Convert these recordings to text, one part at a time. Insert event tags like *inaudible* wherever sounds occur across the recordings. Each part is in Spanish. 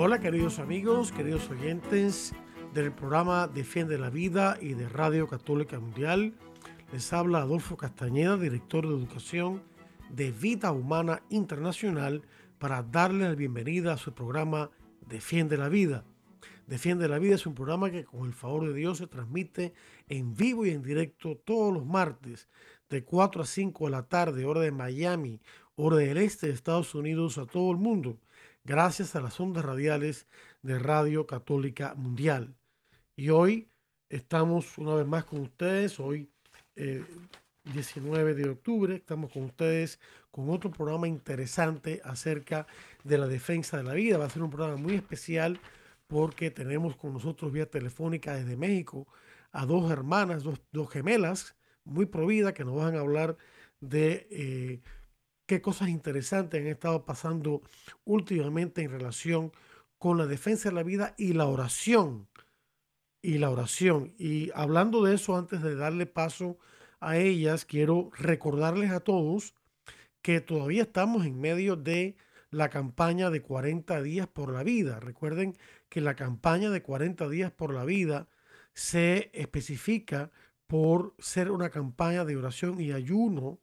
Hola queridos amigos, queridos oyentes del programa Defiende la Vida y de Radio Católica Mundial. Les habla Adolfo Castañeda, director de Educación de Vida Humana Internacional, para darle la bienvenida a su programa Defiende la Vida. Defiende la Vida es un programa que con el favor de Dios se transmite en vivo y en directo todos los martes de 4 a 5 de la tarde, hora de Miami, hora del este de Estados Unidos, a todo el mundo gracias a las ondas radiales de Radio Católica Mundial. Y hoy estamos una vez más con ustedes, hoy 19 eh, de octubre, estamos con ustedes con otro programa interesante acerca de la defensa de la vida. Va a ser un programa muy especial porque tenemos con nosotros vía telefónica desde México a dos hermanas, dos, gemelas muy providas que nos van a hablar de eh, qué cosas interesantes han estado pasando últimamente en relación con la defensa de la vida y la oración. Y la oración. Y hablando de eso, antes de darle paso a ellas, quiero recordarles a todos que todavía estamos en medio de la campaña de 40 días por la vida. Recuerden que la campaña de 40 días por la vida se especifica por ser una campaña de oración y ayuno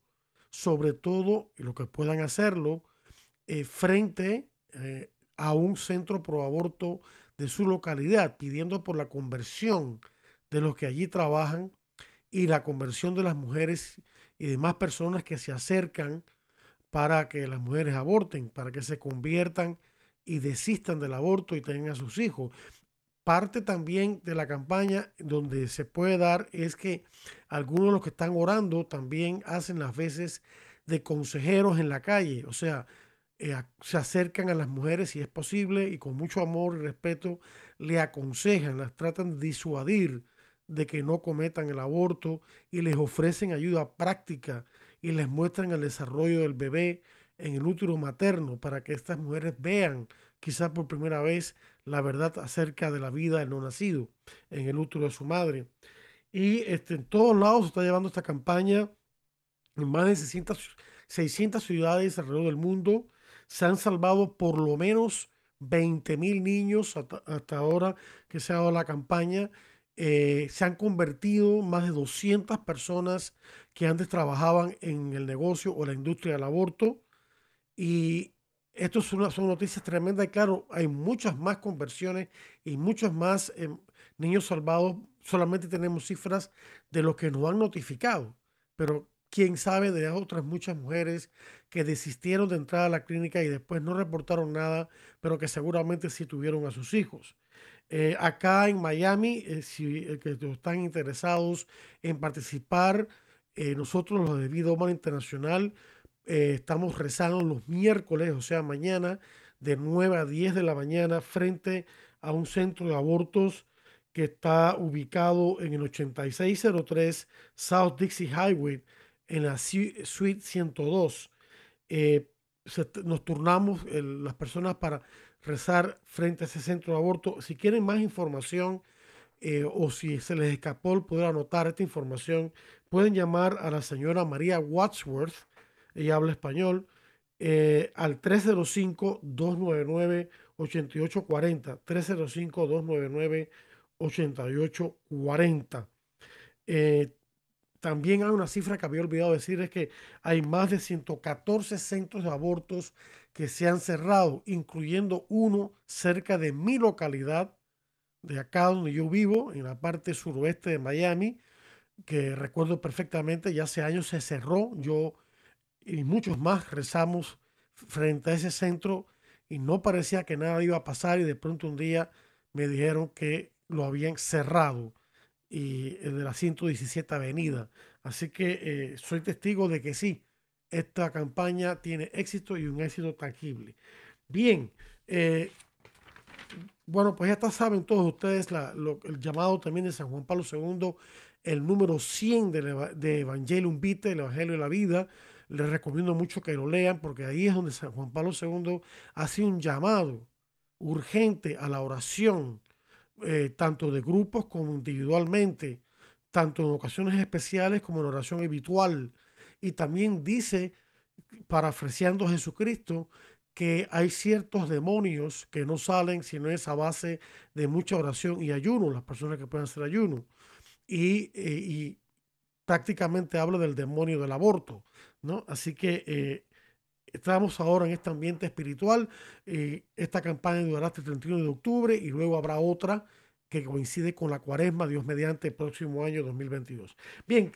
sobre todo lo que puedan hacerlo eh, frente eh, a un centro pro aborto de su localidad, pidiendo por la conversión de los que allí trabajan y la conversión de las mujeres y demás personas que se acercan para que las mujeres aborten, para que se conviertan y desistan del aborto y tengan a sus hijos. Parte también de la campaña donde se puede dar es que algunos de los que están orando también hacen las veces de consejeros en la calle, o sea, eh, se acercan a las mujeres si es posible y con mucho amor y respeto le aconsejan, las tratan de disuadir de que no cometan el aborto y les ofrecen ayuda práctica y les muestran el desarrollo del bebé en el útero materno para que estas mujeres vean quizás por primera vez la verdad acerca de la vida del no nacido en el útero de su madre. Y este, en todos lados se está llevando esta campaña, en más de 600, 600 ciudades alrededor del mundo. Se han salvado por lo menos 20 mil niños hasta, ahora que se ha dado la campaña. Eh, se han convertido más de 200 personas que antes trabajaban en el negocio o la industria del aborto. Y esto son, son noticias tremendas. Y claro, hay muchas más conversiones y muchos más em, niños salvados. Solamente tenemos cifras de los que nos han notificado. Pero quién sabe de otras muchas mujeres que desistieron de entrar a la clínica y después no reportaron nada, pero que seguramente sí tuvieron a sus hijos. Eh, acá en Miami, eh, si eh, que están interesados en participar, nosotros los de Vida Humana Internacional estamos rezando los miércoles, o sea, mañana, de 9 a 10 de la mañana, frente a un centro de abortos que está ubicado en el 8603 South Dixie Highway en la suite 102. Eh, nos turnamos las personas para rezar frente a ese centro de aborto. Si quieren más información eh, o si se les escapó el poder anotar esta información, pueden llamar a la señora María Wadsworth, ella habla español, eh, al 305-299-8840. 305-299-8840. Eh, también hay una cifra que había olvidado decir, es que hay más de 114 centros de abortos que se han cerrado, incluyendo uno cerca de mi localidad, de acá donde yo vivo, en la parte suroeste de Miami, que recuerdo perfectamente, ya hace años se cerró, yo y muchos más rezamos frente a ese centro y no parecía que nada iba a pasar y de pronto un día me dijeron que lo habían cerrado y el de la 117 Avenida. Así que eh, soy testigo de que sí, esta campaña tiene éxito y un éxito tangible. Bien, Eh, bueno, pues ya saben todos ustedes el llamado también de San Juan Pablo II, el número 100 de, de Evangelium Vitae, el Evangelio de la Vida. Les recomiendo mucho que lo lean porque ahí es donde San Juan Pablo II hace un llamado urgente a la oración, eh, tanto de grupos como individualmente, tanto en ocasiones especiales como en oración habitual. Y también dice, parafraseando a Jesucristo, que hay ciertos demonios que no salen sino es a base de mucha oración y ayuno, las personas que pueden hacer ayuno. Y, eh, prácticamente habla del demonio del aborto, ¿no? Así que eh, estamos ahora en este ambiente espiritual. Eh, esta campaña durará hasta el 31 de octubre y luego habrá otra que coincide con la cuaresma, Dios mediante, el próximo año 2022. Bien,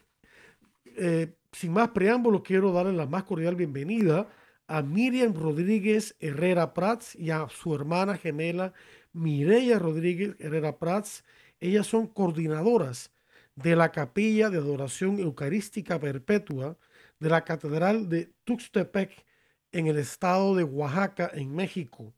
sin más preámbulos, quiero darle la más cordial bienvenida a Miriam Rodríguez Herrera Prats y a su hermana gemela Mireya Rodríguez Herrera Prats. Ellas son coordinadoras de la Capilla de Adoración Eucarística Perpetua de la Catedral de Tuxtepec en el estado de Oaxaca, en México.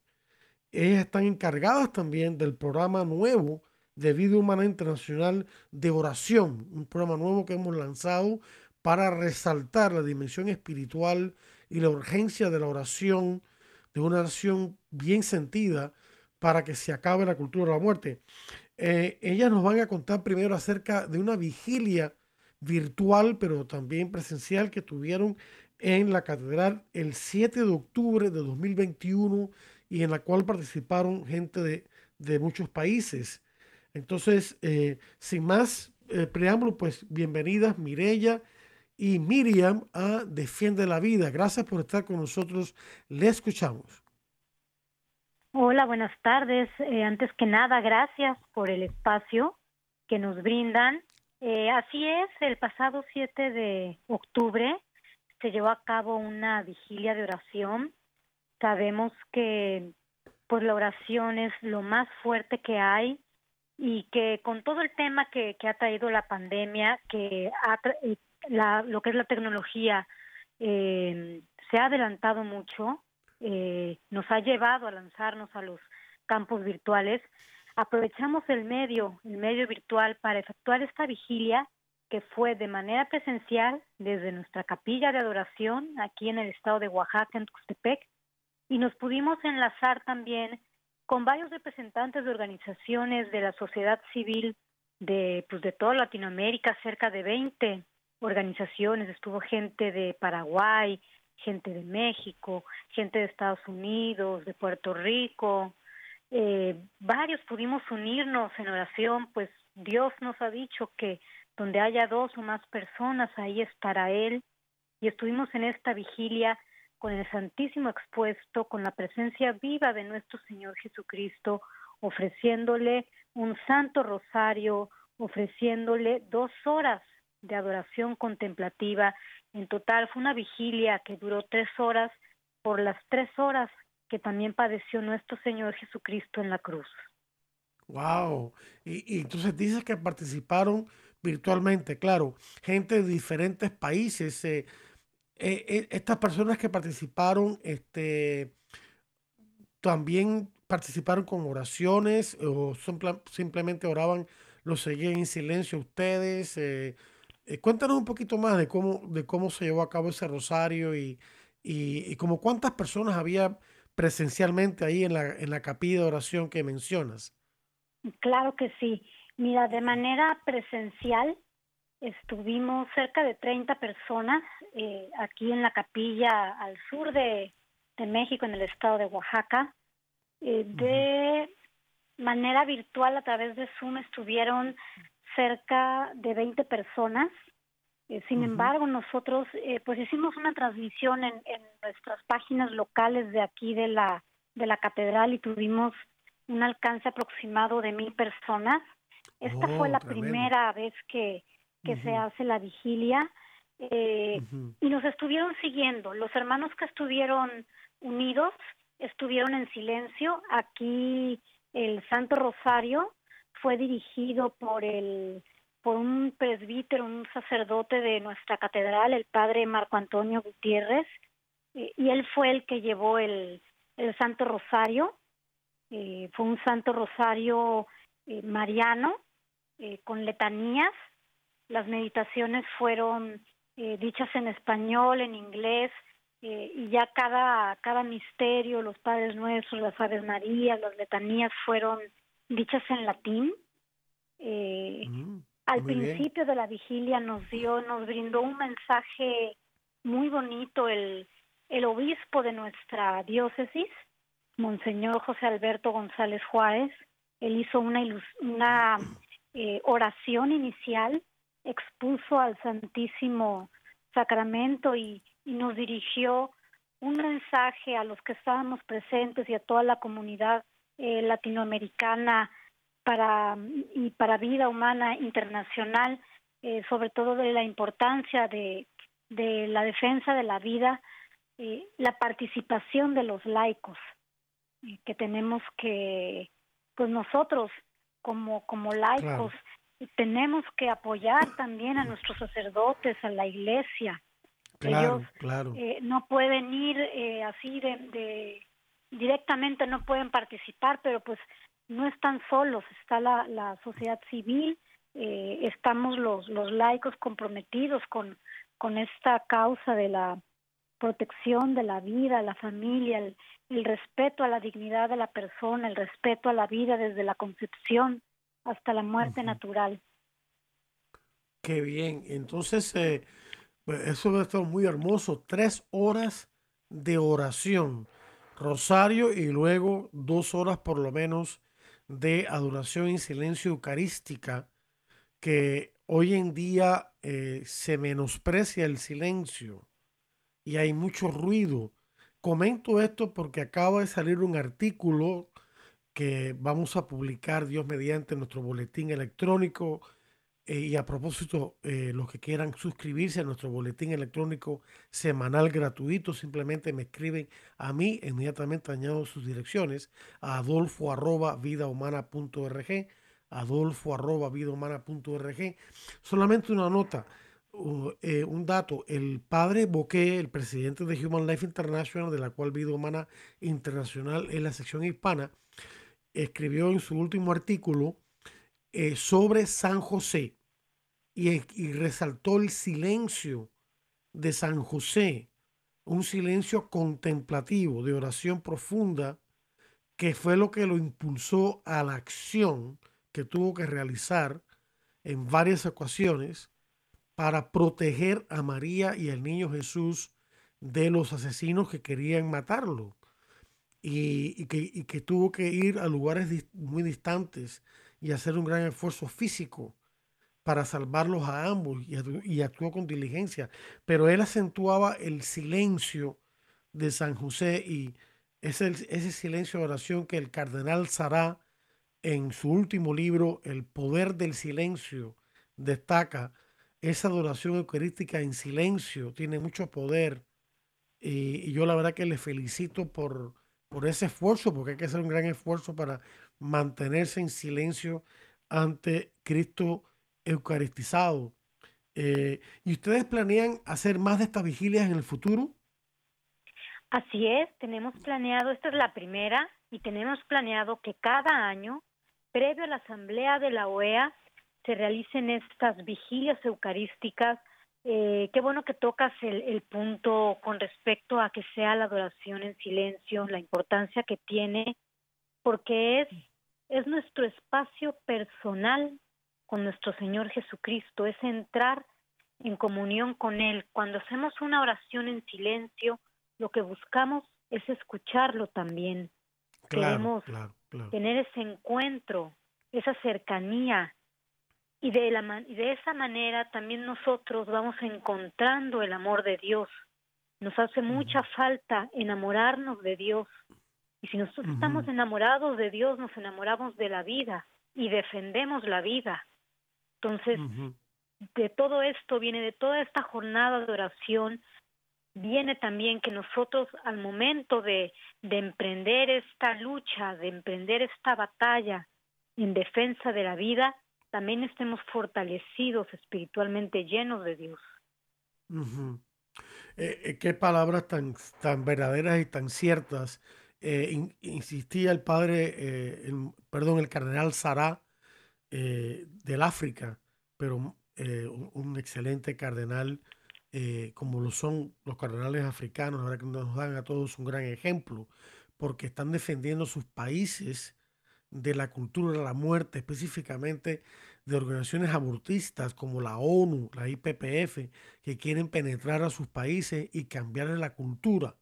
Ellas están encargadas también del programa nuevo de Vida Humana Internacional de Oración, un programa nuevo que hemos lanzado para resaltar la dimensión espiritual y la urgencia de la oración, de una oración bien sentida para que se acabe la cultura de la muerte. Eh, ellas nos van a contar primero acerca de una vigilia virtual, pero también presencial que tuvieron en la catedral el 7 de octubre de 2021 y en la cual participaron gente de, muchos países. Entonces, eh, sin más eh, preámbulo, pues bienvenidas Mirella y Miriam a Defiende la Vida. Gracias por estar con nosotros. Le escuchamos. Hola, buenas tardes. Eh, antes que nada, gracias por el espacio que nos brindan. Eh, así es, el pasado 7 de octubre se llevó a cabo una vigilia de oración. Sabemos que pues la oración es lo más fuerte que hay y que con todo el tema que, ha traído la pandemia, que ha, la, lo que es la tecnología eh, se ha adelantado mucho, eh, nos ha llevado a lanzarnos a los campos virtuales. Aprovechamos el medio, el medio virtual para efectuar esta vigilia que fue de manera presencial desde nuestra capilla de adoración aquí en el estado de Oaxaca, en Tuxtepec, y nos pudimos enlazar también con varios representantes de organizaciones de la sociedad civil de, pues, de toda Latinoamérica, cerca de 20 organizaciones, estuvo gente de Paraguay, gente de México, gente de Estados Unidos, de Puerto Rico, eh, varios pudimos unirnos en oración, pues Dios nos ha dicho que donde haya dos o más personas, ahí estará Él. Y estuvimos en esta vigilia con el Santísimo expuesto, con la presencia viva de nuestro Señor Jesucristo, ofreciéndole un santo rosario, ofreciéndole dos horas de adoración contemplativa. En total fue una vigilia que duró tres horas por las tres horas que también padeció nuestro Señor Jesucristo en la cruz. Wow. Y, entonces dices que participaron virtualmente, claro, gente de diferentes países. Eh, eh, eh, estas personas que participaron, este, también participaron con oraciones o simplemente oraban, lo seguían en silencio ustedes. Cuéntanos un poquito más de cómo, de cómo se llevó a cabo ese rosario y, y, como cuántas personas había presencialmente ahí en la, en la capilla de oración que mencionas. Claro que sí. Mira, de manera presencial estuvimos cerca de 30 personas eh, aquí en la capilla al sur de, de, México, en el estado de Oaxaca. Eh, de manera virtual a través de Zoom estuvieron cerca de 20 personas. Eh, sin embargo, nosotros eh, pues hicimos una transmisión en, en, nuestras páginas locales de aquí de la, de la catedral y tuvimos un alcance aproximado de mil personas. Esta fue oh, la primera vez que, que se hace la vigilia eh, y nos estuvieron siguiendo. Los hermanos que estuvieron unidos estuvieron en silencio. Aquí el Santo Rosario fue dirigido por el por un presbítero, un sacerdote de nuestra catedral, el padre Marco Antonio Gutiérrez, y, él fue el que llevó el, el Santo Rosario. Eh, fue un santo rosario eh, mariano con letanías. Las meditaciones fueron dichas en español, en inglés, y ya cada, cada misterio, los Padres Nuestros, las Aves Marías, las letanías fueron dichas en latín. Mm, al principio de la vigilia nos dio, nos brindó un mensaje muy bonito el, el obispo de nuestra diócesis, Monseñor José Alberto González Juárez. Él hizo una, una eh, oración inicial, expuso al Santísimo Sacramento y, nos dirigió un mensaje a los que estábamos presentes y a toda la comunidad eh, latinoamericana para y para vida humana internacional, eh, sobre todo de la importancia de, de la defensa de la vida, eh, la participación de los laicos, eh, que tenemos que, pues nosotros como, como laicos, tenemos que apoyar también a nuestros sacerdotes, a la iglesia. Claro, Ellos claro. No pueden ir eh, así de, de, directamente, no pueden participar, pero pues no están solos, está la, la sociedad civil, eh, estamos los, los laicos comprometidos con, con esta causa de la protección de la vida, la familia, el, respeto a la dignidad de la persona, el respeto a la vida desde la concepción hasta la muerte natural. Qué bien, entonces eh, eso va a estar muy hermoso, tres horas de oración, rosario y luego dos horas por lo menos de adoración en silencio eucarística, que hoy en día eh, se menosprecia el silencio y hay mucho ruido. Comento esto porque acaba de salir un artículo que vamos a publicar, Dios mediante, nuestro boletín electrónico. Eh, y a propósito, eh, los que quieran suscribirse a nuestro boletín electrónico semanal gratuito, simplemente me escriben a mí, inmediatamente añado sus direcciones a adolfo arroba vidahumana.org, adolfo arroba vidahumana.org. Solamente una nota, eh, un dato, el padre Boque, el presidente de Human Life International, de la cual Vida Humana Internacional es la sección hispana, escribió en su último artículo eh, sobre San José y, y resaltó el silencio de San José, un silencio contemplativo, de oración profunda, que fue lo que lo impulsó a la acción que tuvo que realizar en varias ocasiones para proteger a María y al niño Jesús de los asesinos que querían matarlo. Y, que, tuvo que ir a lugares muy distantes y hacer un gran esfuerzo físico para salvarlos a ambos y, actuó con diligencia. Pero él acentuaba el silencio de San José y ese, ese silencio de oración que el cardenal Sará en su último libro, El poder del silencio, destaca esa adoración eucarística en silencio tiene mucho poder y, yo la verdad que le felicito por, por ese esfuerzo, porque hay que hacer un gran esfuerzo para mantenerse en silencio ante Cristo eucaristizado. Eh, ¿Y ustedes planean hacer más de estas vigilias en el futuro? Así es, tenemos planeado, esta es la primera, y tenemos planeado que cada año, previo a la asamblea de la OEA, se realicen estas vigilias eucarísticas. Eh, qué bueno que tocas el, el, punto con respecto a que sea la adoración en silencio, la importancia que tiene, porque es, es nuestro espacio personal con nuestro Señor Jesucristo, es entrar en comunión con Él. Cuando hacemos una oración en silencio, lo que buscamos es escucharlo también. Queremos tener ese encuentro, esa cercanía, y de, la, de esa manera también nosotros vamos encontrando el amor de Dios. Nos hace mucha falta enamorarnos de Dios. Y si nosotros estamos enamorados de Dios, nos enamoramos de la vida y defendemos la vida. Entonces, de todo esto viene, de toda esta jornada de oración, viene también que nosotros al momento de, de emprender esta lucha, de emprender esta batalla en defensa de la vida, también estemos fortalecidos espiritualmente, llenos de Dios. Eh, eh, qué palabras tan, tan verdaderas y tan ciertas. Eh, insistía el padre, eh, perdón, el cardenal Sará eh, del África, pero un, excelente cardenal, como lo son los cardenales africanos, ahora que nos dan a todos un gran ejemplo, porque están defendiendo sus países de la cultura de la muerte, específicamente de organizaciones abortistas como la ONU, la IPPF, que quieren penetrar a sus países y cambiarle la cultura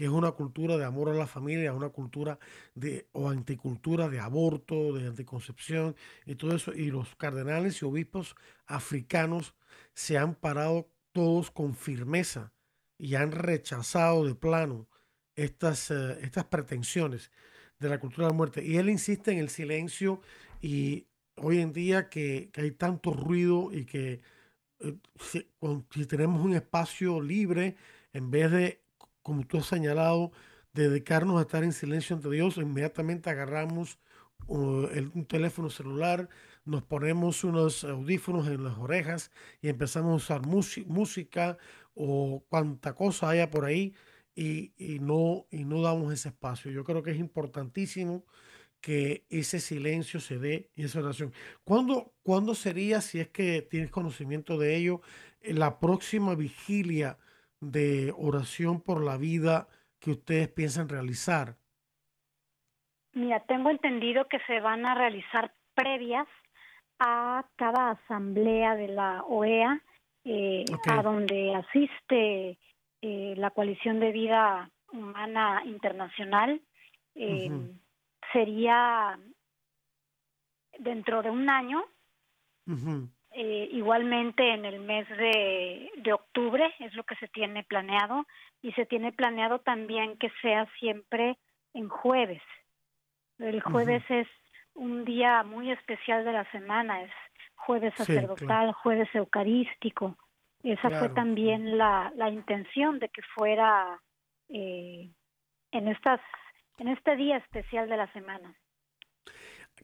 que es una cultura de amor a la familia, una cultura de o anticultura de aborto, de anticoncepción y todo eso. Y los cardenales y obispos africanos se han parado todos con firmeza y han rechazado de plano estas, eh, estas pretensiones de la cultura de la muerte. Y él insiste en el silencio y hoy en día que, hay tanto ruido y que eh, si tenemos un espacio libre, en vez de como tú has señalado, dedicarnos a estar en silencio ante Dios, inmediatamente agarramos un teléfono celular, nos ponemos unos audífonos en las orejas y empezamos a usar música o cuanta cosa haya por ahí y, no, y no damos ese espacio. Yo creo que es importantísimo que ese silencio se dé y esa oración. ¿Cuándo, ¿Cuándo sería, si es que tienes conocimiento de ello, la próxima vigilia? De oración por la vida que ustedes piensan realizar? Mira, tengo entendido que se van a realizar previas a cada asamblea de la OEA, eh, a donde asiste eh, la coalición de vida humana internacional. Eh, sería dentro de un año. Eh, igualmente en el mes de, de octubre es lo que se tiene planeado y se tiene planeado también que sea siempre en jueves. El jueves es un día muy especial de la semana, es jueves sacerdotal, jueves eucarístico. Esa fue también la, la intención de que fuera eh, en estas en este día especial de la semana.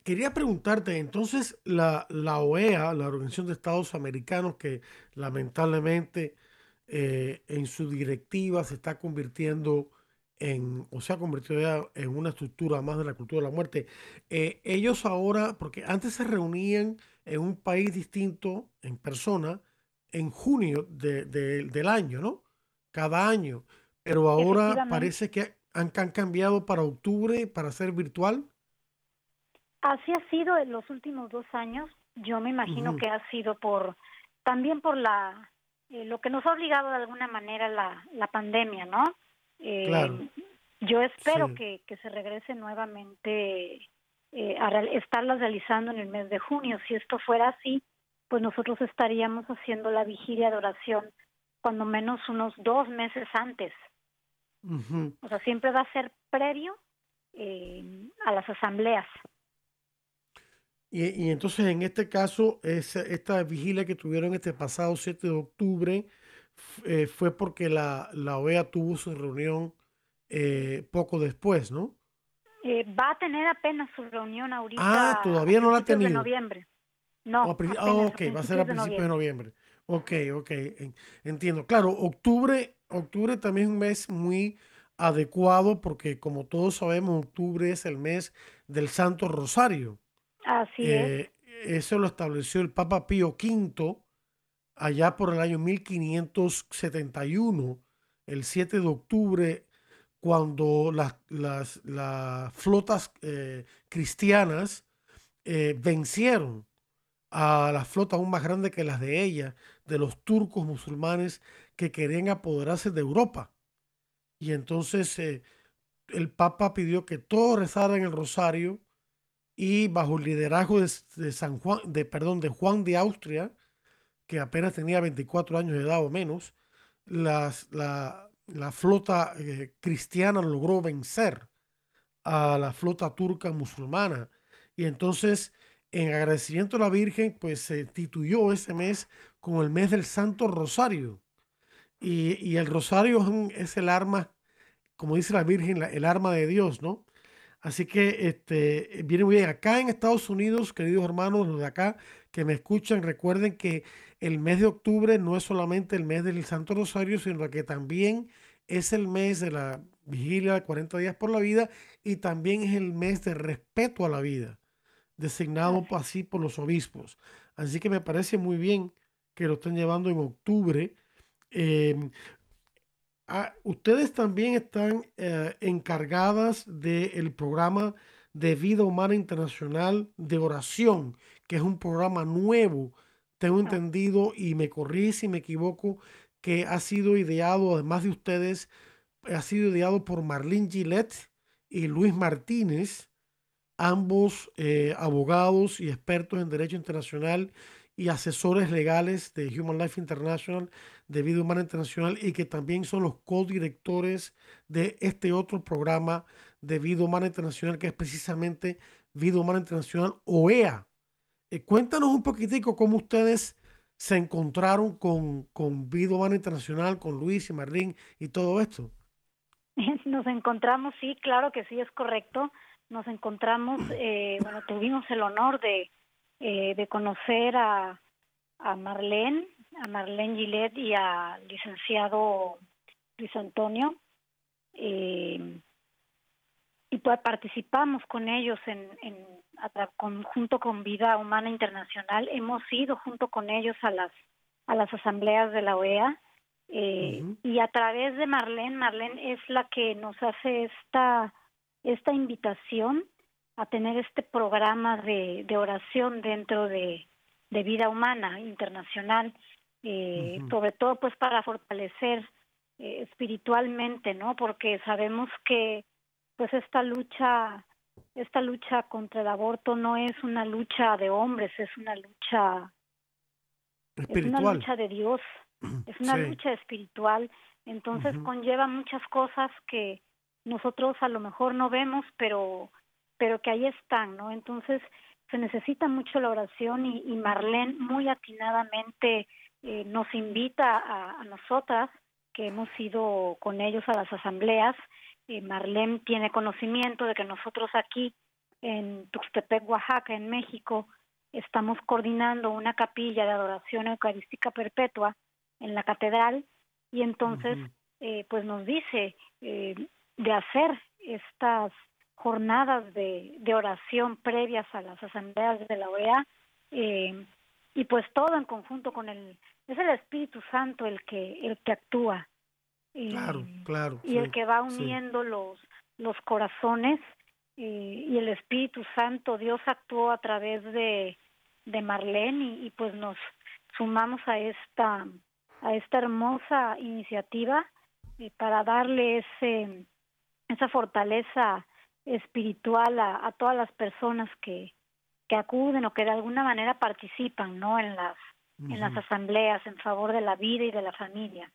Quería preguntarte, entonces la, la, OEA, la Organización de Estados Americanos, que lamentablemente eh, en su directiva se está convirtiendo en, o se ha convertido ya en una estructura más de la cultura de la muerte, eh, ellos ahora, porque antes se reunían en un país distinto, en persona, en junio del año, ¿no? Cada año. Pero ahora parece que han, han cambiado para octubre para ser virtual. Así ha sido en los últimos dos años. Yo me imagino que ha sido por también por la eh, lo que nos ha obligado de alguna manera la, la pandemia, ¿no? Eh, Yo espero que, que se regrese nuevamente eh, a estarlas realizando en el mes de junio. Si esto fuera así, pues nosotros estaríamos haciendo la vigilia de oración cuando menos unos dos meses antes. O sea, siempre va a ser previo eh, a las asambleas. Y, entonces en este caso, esta vigilia que tuvieron este pasado 7 de octubre eh, fue porque la, la, OEA tuvo su reunión eh, poco después, ¿no? Eh, va a tener apenas su reunión ahorita. Ah, todavía no la ha tenido. De noviembre. No. Oh, ok, va a ser a principios de noviembre. Ok, ok, entiendo. Claro, octubre, octubre también es un mes muy adecuado porque como todos sabemos, octubre es el mes del Santo Rosario. Así. Eh, eso lo estableció el Papa Pío V allá por el año 1571, el 7 de octubre, cuando las, las, flotas eh, cristianas eh, vencieron a la flota aún más grande que las de ella, de los turcos musulmanes que querían apoderarse de Europa. Y entonces el Papa pidió que todos rezaran el rosario y bajo el liderazgo de, San Juan, de, perdón, de Juan de Austria, que apenas tenía 24 años de edad o menos, las, la, la, flota eh, cristiana logró vencer a la flota turca musulmana. Y entonces, en agradecimiento a la Virgen, pues se instituyó ese mes como el mes del Santo Rosario. Y, y el rosario es, el arma, como dice la Virgen, el arma de Dios, ¿no? Así que este, viene muy bien. Acá en Estados Unidos, queridos hermanos, los de acá que me escuchan, recuerden que el mes de octubre no es solamente el mes del Santo Rosario, sino que también es el mes de la, vigilia 40 días por la vida y también es el mes de respeto a la vida, designado así por los obispos. Así que me parece muy bien que lo estén llevando en octubre. Em, ah, ustedes también están eh, encargadas del programa de Vida Humana Internacional de Oración, que es un programa nuevo, tengo entendido, y me corrí si me equivoco, que ha sido ideado, además de ustedes, ha sido ideado por Marlene Gillette y Luis Martínez, ambos eh, abogados y expertos en derecho internacional y asesores legales de Human Life International, de Vida Humana Internacional, y que también son los co-directores de este otro programa de Vida Humana Internacional, que es precisamente Vida Humana Internacional OEA. Eh, cuéntanos un poquitico cómo ustedes se encontraron con, con Vida Humana Internacional, con Luis y Marlene y todo esto. *laughs* Nos encontramos, sí, claro que sí, es correcto. Nos encontramos, eh, bueno, tuvimos el honor de, eh, de conocer a, a Marlene, a Marlene Gillet y al licenciado Luis Antonio. Eh, y pues participamos con ellos en, en junto con Vida Humana Internacional. Hemos ido junto con ellos a las a las asambleas de la OEA eh, y a través de Marlene, Marlene es la que nos hace esta esta invitación a tener este programa de, de oración dentro de, de vida humana internacional, eh, sobre todo pues para fortalecer eh, espiritualmente, ¿no? Porque sabemos que pues esta lucha esta lucha contra el aborto no es una lucha de hombres, es una lucha es una lucha de Dios, es una lucha espiritual, entonces conlleva muchas cosas que nosotros a lo mejor no vemos, pero pero que ahí están, ¿no? Entonces se necesita mucho la oración y, y Marlene muy atinadamente eh, nos invita a, a nosotras que hemos ido con ellos a las asambleas eh, Marlene tiene conocimiento de que nosotros aquí en Tuxtepec, Oaxaca, en México, estamos coordinando una capilla de adoración eucarística perpetua en la catedral y entonces eh, pues nos dice eh, de hacer estas jornadas de, de, oración previas a las asambleas de la OEA eh, y pues todo en conjunto con el es el Espíritu Santo el que el que actúa claro, claro. Y el que va uniendo los, los corazones y el Espíritu Santo, Dios actuó a través de, de Marlene y, pues nos sumamos a esta, a esta hermosa iniciativa eh, para darle ese, esa fortaleza espiritual a, a todas las personas que, que acuden o que de alguna manera participan no en las en las asambleas en favor de la vida y de la familia.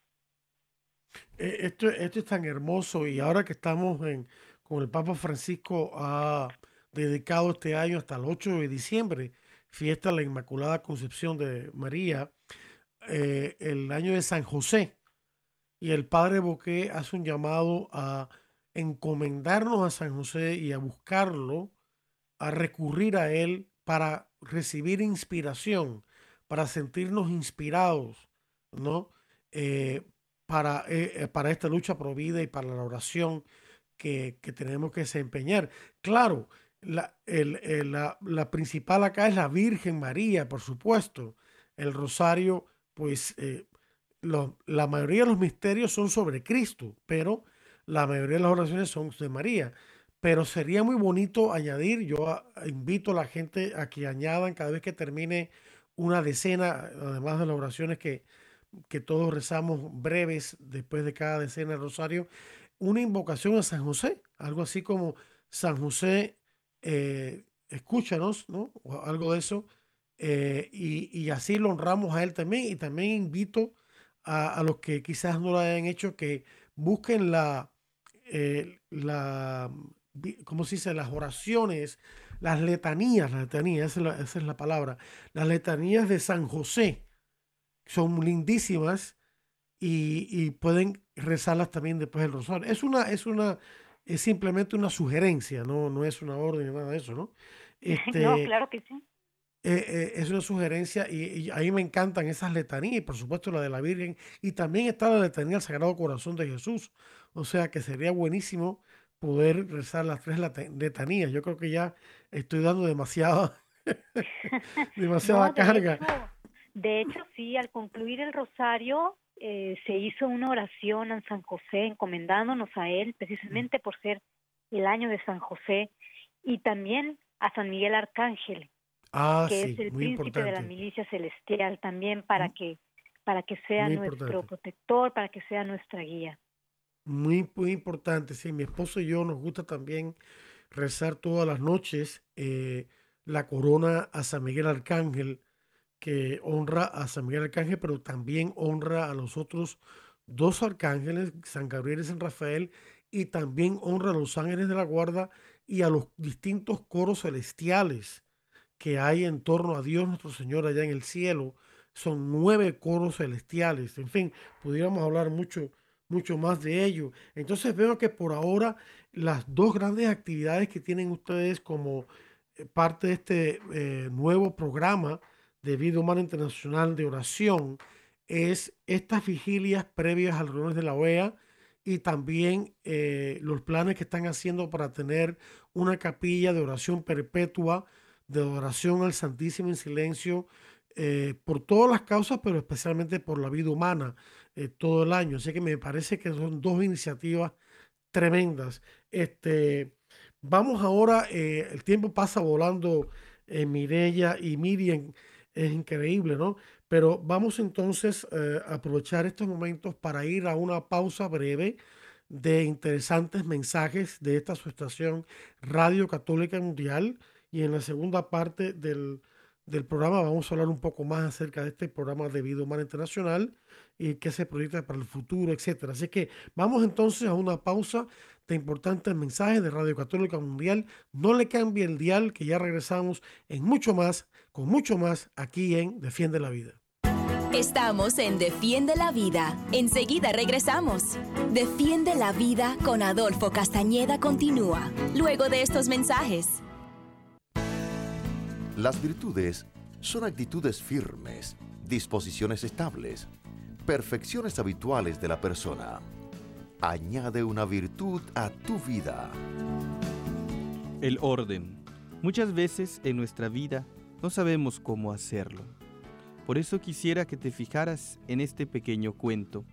Eh, esto, esto es tan hermoso y ahora que estamos en, con el Papa Francisco ha dedicado este año hasta el 8 de diciembre, fiesta de la Inmaculada Concepción de María, eh, el año de San José. Y el Padre Boqué hace un llamado a encomendarnos a San José y a buscarlo, a recurrir a él para recibir inspiración, para sentirnos inspirados, ¿no? Eh, para, eh, para esta lucha pro vida y para la oración que, que tenemos que desempeñar. Claro, la, el, la, la, principal acá es la Virgen María, por supuesto. El rosario, pues eh, la mayoría de los misterios son sobre Cristo, pero la mayoría de las oraciones son de María. Pero sería muy bonito añadir, yo invito a la gente a que añadan cada vez que termine una decena, además de las oraciones que, que todos rezamos breves después de cada decena de rosario, una invocación a San José, algo así como San José, eh, escúchanos, ¿no? O algo de eso, eh, y, así lo honramos a él también. Y también invito a, los que quizás no lo hayan hecho que busquen la, eh, la ¿cómo se dice? Las oraciones, las letanías, las letanías, esa es la palabra, las letanías de San José son lindísimas y, pueden rezarlas también después del rosario. Es una, es una, es simplemente una sugerencia, no, no es una orden ni nada de eso, ¿no? *laughs* Este, no, claro que sí. Eh, eh, es una sugerencia y, a mí me encantan esas letanías y por supuesto la de la Virgen y también está la letanía del Sagrado Corazón de Jesús O sea que sería buenísimo poder rezar las tres letanías. Yo creo que ya estoy dando demasiada, *laughs* *laughs* demasiada carga. de hecho, sí, al concluir el rosario eh, se hizo una oración a San José encomendándonos a él precisamente por ser el año de San José y también a San Miguel Arcángel, ah, que es el príncipe de la milicia celestial también para que para que sea nuestro protector, para que sea nuestra guía. Muy, muy importante, sí, mi esposo y yo nos gusta también rezar todas las noches eh, la corona a San Miguel Arcángel, que honra a San Miguel Arcángel, pero también honra a los otros dos arcángeles, San Gabriel y San Rafael, y también honra a los ángeles de la guarda y a los distintos coros celestiales que hay en torno a Dios nuestro Señor allá en el cielo. Son nueve coros celestiales. En fin, pudiéramos hablar mucho, mucho más de ello. Entonces veo que por ahora las dos grandes actividades que tienen ustedes como eh, parte de este eh, nuevo programa de Vida Humana Internacional de Oración es estas vigilias previas a reuniones de la OEA y también eh, los planes que están haciendo para tener una capilla de oración perpetua, de oración al Santísimo en silencio, por todas las causas, pero especialmente por la vida humana eh, todo el año. Así que me parece que son dos iniciativas tremendas. Este, vamos ahora, el tiempo pasa volando, Mireya y Miriam es increíble, ¿no? Pero vamos entonces eh, a aprovechar estos momentos para ir a una pausa breve de interesantes mensajes de esta asociación Radio Católica Mundial y en la segunda parte del, del, programa vamos a hablar un poco más acerca de este programa de vida humana internacional y qué se proyecta para el futuro, etcétera. Así que vamos entonces a una pausa de importantes mensajes de Radio Católica Mundial. No le cambie el dial que ya regresamos en mucho más con mucho más aquí en Defiende la Vida. Estamos en Defiende la Vida. Enseguida regresamos. Defiende la Vida con Adolfo Castañeda continúa, luego de estos mensajes. Las virtudes son actitudes firmes, disposiciones estables, perfecciones habituales de la persona. Añade una virtud a tu vida. El orden. Muchas veces en nuestra vida no sabemos cómo hacerlo. Por eso quisiera que te fijaras en este pequeño cuento.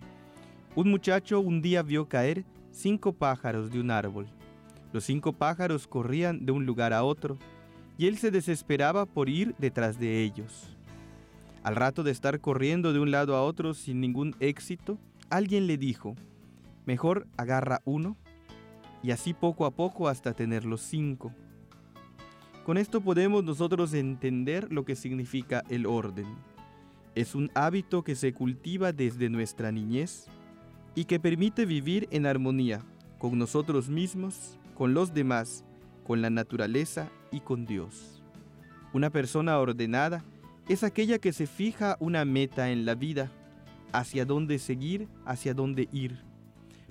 Un muchacho un día vio caer cinco pájaros de un árbol. Los cinco pájaros corrían de un lugar a otro y él se desesperaba por ir detrás de ellos. Al rato de estar corriendo de un lado a otro sin ningún éxito, alguien le dijo, mejor agarra uno y así poco a poco hasta tener los cinco. Con esto podemos nosotros entender lo que significa el orden. Es un hábito que se cultiva desde nuestra niñez y que permite vivir en armonía con nosotros mismos, con los demás, con la naturaleza y con Dios. Una persona ordenada es aquella que se fija una meta en la vida, hacia dónde seguir, hacia dónde ir,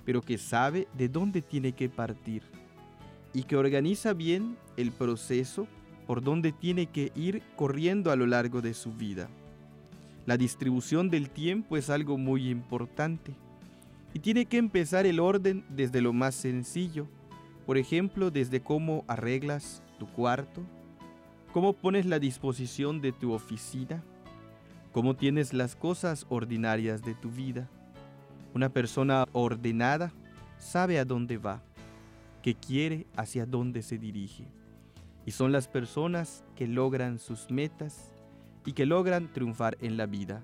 pero que sabe de dónde tiene que partir y que organiza bien el proceso por donde tiene que ir corriendo a lo largo de su vida. La distribución del tiempo es algo muy importante y tiene que empezar el orden desde lo más sencillo, por ejemplo, desde cómo arreglas tu cuarto, cómo pones la disposición de tu oficina, cómo tienes las cosas ordinarias de tu vida. Una persona ordenada sabe a dónde va que quiere hacia dónde se dirige. Y son las personas que logran sus metas y que logran triunfar en la vida.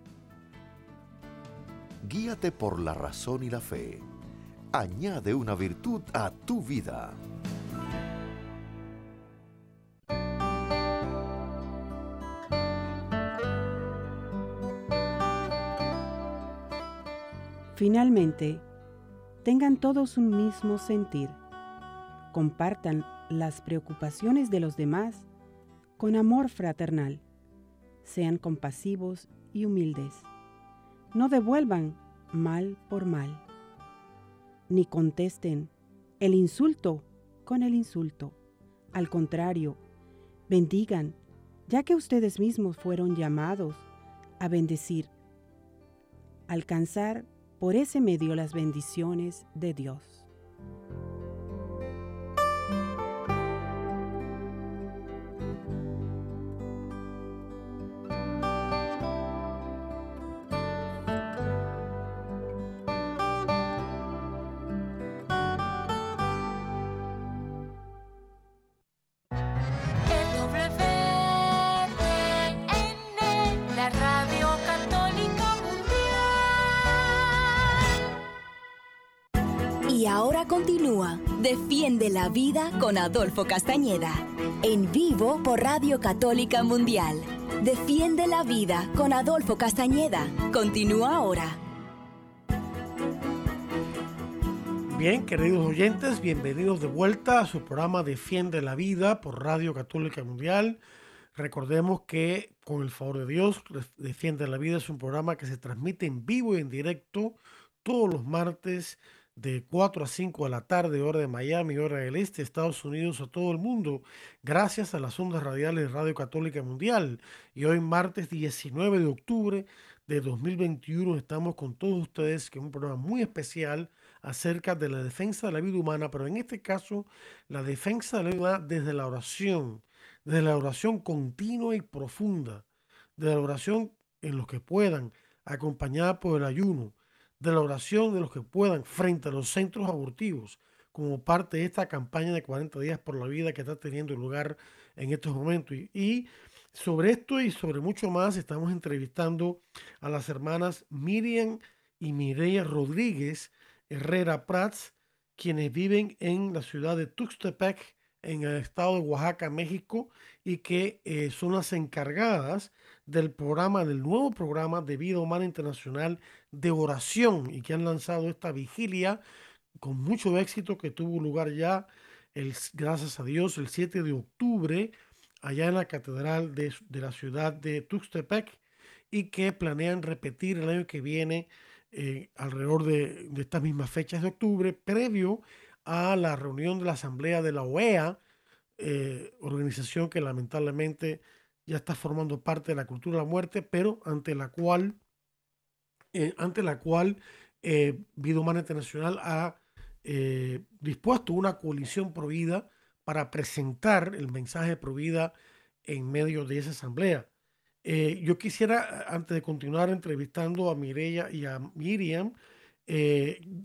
Guíate por la razón y la fe. Añade una virtud a tu vida. Finalmente, tengan todos un mismo sentir compartan las preocupaciones de los demás con amor fraternal. Sean compasivos y humildes. No devuelvan mal por mal. Ni contesten el insulto con el insulto. Al contrario, bendigan, ya que ustedes mismos fueron llamados a bendecir. Alcanzar por ese medio las bendiciones de Dios. Defiende la Vida con Adolfo Castañeda. En vivo por Radio Católica Mundial. Defiende la Vida con Adolfo Castañeda. Continúa ahora. Bien, queridos oyentes, bienvenidos de vuelta a su programa Defiende la Vida por Radio Católica Mundial. Recordemos que con el favor de Dios, Defiende la Vida es un programa que se transmite en vivo y en directo todos los martes de 4 a 5 de la tarde, hora de Miami, hora del este, Estados Unidos, a todo el mundo, gracias a las ondas radiales de Radio Católica Mundial. Y hoy, martes 19 de octubre de 2021, estamos con todos ustedes, que es un programa muy especial acerca de la defensa de la vida humana, pero en este caso, la defensa de la vida desde la oración, desde la oración continua y profunda, de la oración en los que puedan, acompañada por el ayuno de la oración de los que puedan frente a los centros abortivos como parte de esta campaña de 40 días por la vida que está teniendo lugar en estos momentos. Y, sobre esto y sobre mucho más estamos entrevistando a las hermanas Miriam y Mireya Rodríguez Herrera Prats, quienes viven en la ciudad de Tuxtepec, en el estado de Oaxaca, México, y que eh, son las encargadas del programa, del nuevo programa de Vida Humana Internacional de Oración y que han lanzado esta vigilia con mucho éxito que tuvo lugar ya, el, gracias a Dios, el 7 de octubre, allá en la Catedral de, la ciudad de Tuxtepec y que planean repetir el año que viene eh, alrededor de, estas mismas fechas de octubre, previo a la reunión de la Asamblea de la OEA, eh, organización que lamentablemente ya está formando parte de la cultura de la muerte, pero ante la cual, eh, ante la cual eh, Vida Humana Internacional ha eh, dispuesto una coalición provida para presentar el mensaje de vida en medio de esa asamblea. yo quisiera, antes de continuar entrevistando a Mireya y a Miriam,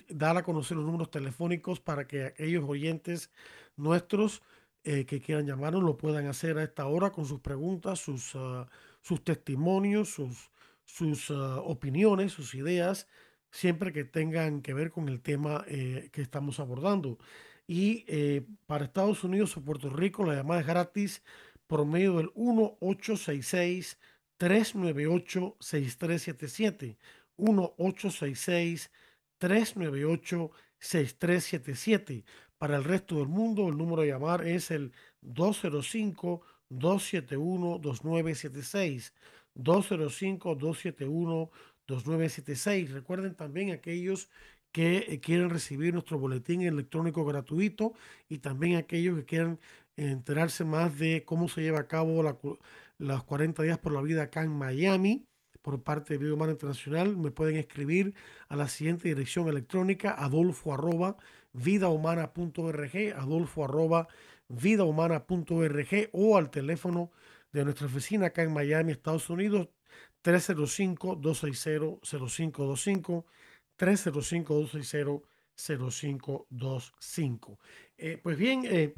dar a conocer los números telefónicos para que aquellos oyentes nuestros eh, que quieran llamarnos lo puedan hacer a esta hora con sus preguntas, sus, ah, sus testimonios, sus, sus ah, opiniones, sus ideas, siempre que tengan que ver con el tema eh, que estamos abordando. Y eh, para Estados Unidos o Puerto Rico la llamada es gratis por medio del 1866 398 6377 1866 398 6377 para el resto del mundo, el número de llamar es el 205-271-2976. 205-271-2976. Recuerden también aquellos que eh, quieren recibir nuestro boletín electrónico gratuito y también aquellos que quieran enterarse más de cómo se lleva a cabo la, las 40 días por la vida acá en Miami por parte de Vida Humana Internacional. Me pueden escribir a la siguiente dirección electrónica adolfo arroba vidahumana.org, adolfo arroba vidahumana.org o al teléfono de nuestra oficina acá en Miami, Estados Unidos, 305-260-0525, 305-260-0525. Eh, pues bien, eh,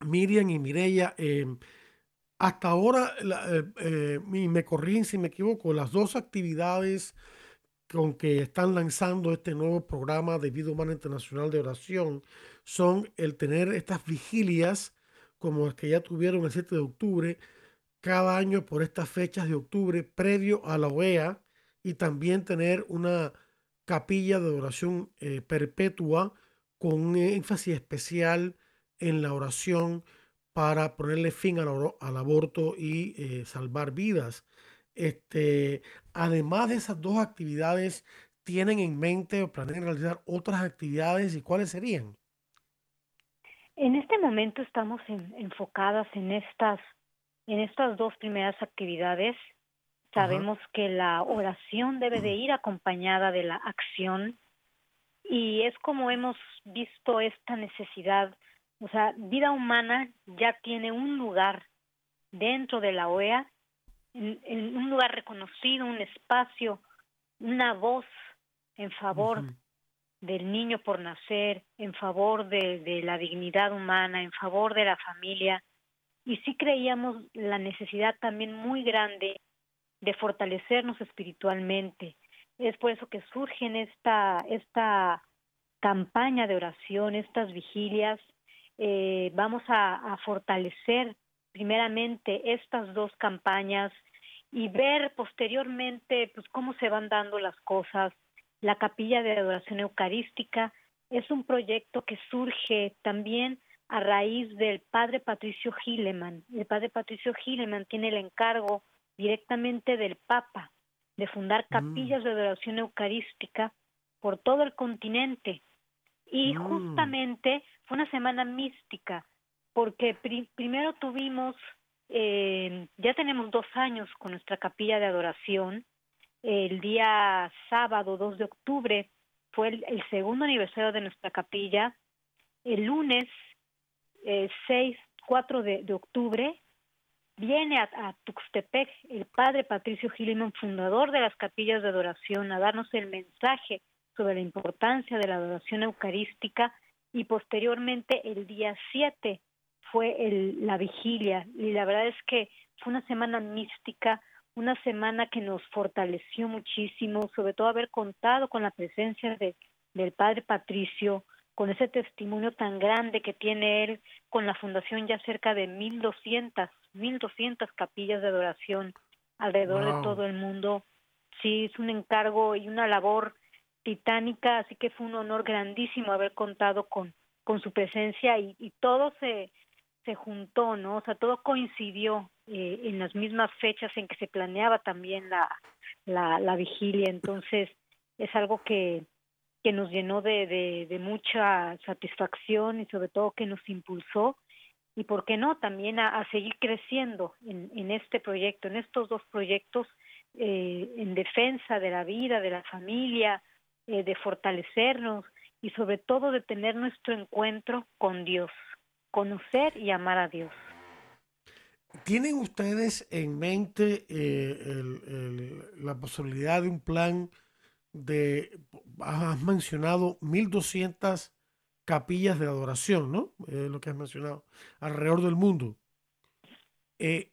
Miriam y Mireya, eh, hasta ahora, eh, me corrigen si me equivoco, las dos actividades con que están lanzando este nuevo programa de Vida Humana Internacional de Oración son el tener estas vigilias como las que ya tuvieron el 7 de octubre cada año por estas fechas de octubre previo a la OEA y también tener una capilla de oración eh, perpetua con un énfasis especial en la oración para ponerle fin al, al aborto y eh, salvar vidas. Este, además de esas dos actividades, ¿tienen en mente o planean realizar otras actividades y cuáles serían? En este momento estamos enfocadas en estas, en estas dos primeras actividades. Sabemos que la oración debe de ir acompañada de la acción Y es como hemos visto esta necesidad, o sea, vida humana ya tiene un lugar dentro de la OEA, en, un lugar reconocido, un espacio, una voz en favor del niño por nacer, en favor de, la dignidad humana, en favor de la familia. Y sí creíamos la necesidad también muy grande de fortalecernos espiritualmente. Es por eso que surgen esta, esta campaña de oración, estas vigilias. Eh, vamos a, a fortalecer primeramente estas dos campañas y ver posteriormente pues cómo se van dando las cosas. La capilla de adoración eucarística es un proyecto que surge también a raíz del padre Patricio Gileman. El padre Patricio Gileman tiene el encargo directamente del Papa de fundar mm. capillas de adoración eucarística por todo el continente. Y mm. justamente fue una semana mística, porque primero tuvimos, eh, ya tenemos dos años con nuestra capilla de adoración. El día sábado 2 de octubre fue el, segundo aniversario de nuestra capilla. El lunes eh, 6, 4 de octubre viene a, Tuxtepec el padre Patricio Gilman, fundador de las capillas de adoración, a darnos el mensaje sobre la importancia de la adoración eucarística y posteriormente el día 7 fue la vigilia y la verdad es que fue una semana mística, una semana que nos fortaleció muchísimo, sobre todo haber contado con la presencia de, del padre Patricio, con ese testimonio tan grande que tiene él, con la fundación ya cerca de 1200 1.200 capillas de adoración alrededor de todo el mundo. Sí, es un encargo y una labor titánica, así que fue un honor grandísimo haber contado con, con su presencia y, y todo se, se juntó, ¿no? O sea, todo coincidió eh, en las mismas fechas en que se planeaba también la, la, la vigilia. Entonces, es algo que, que nos llenó de, de, mucha satisfacción y sobre todo que nos impulsó y, ¿por qué no?, también a, seguir creciendo en, en, este proyecto, en estos dos proyectos eh, en defensa de la vida, de la familia, eh, de fortalecernos y sobre todo de tener nuestro encuentro con Dios, conocer y amar a Dios. ¿Tienen ustedes en mente eh, la posibilidad de un plan de, has mencionado 1.200 capillas de adoración, ¿no? Es lo que has mencionado, alrededor del mundo. Eh,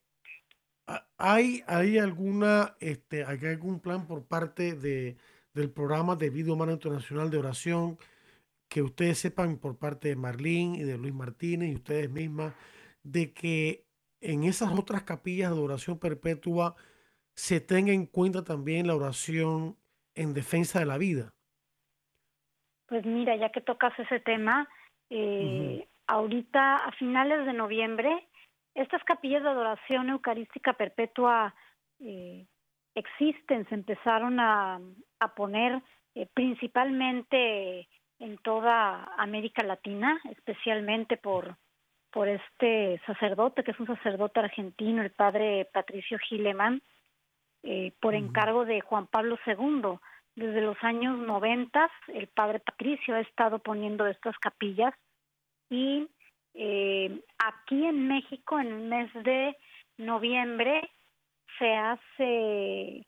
¿hay, ¿Hay alguna, este, hay algún plan por parte de, del programa de Vida Humana Internacional de Oración que ustedes sepan por parte de Marlín y de Luis Martínez y ustedes mismas, de que en esas otras capillas de oración perpetua se tenga en cuenta también la oración en defensa de la vida? Pues mira, ya que tocas ese tema, eh, ahorita a finales de noviembre, estas capillas de adoración eucarística perpetua eh, existen, se empezaron a, a poner eh, principalmente en toda América Latina, especialmente por, por este sacerdote, que es un sacerdote argentino, el padre Patricio Gileman, eh, por encargo de Juan Pablo II. Desde los años 90 el padre Patricio ha estado poniendo estas capillas y eh, aquí en México en el mes de noviembre se hace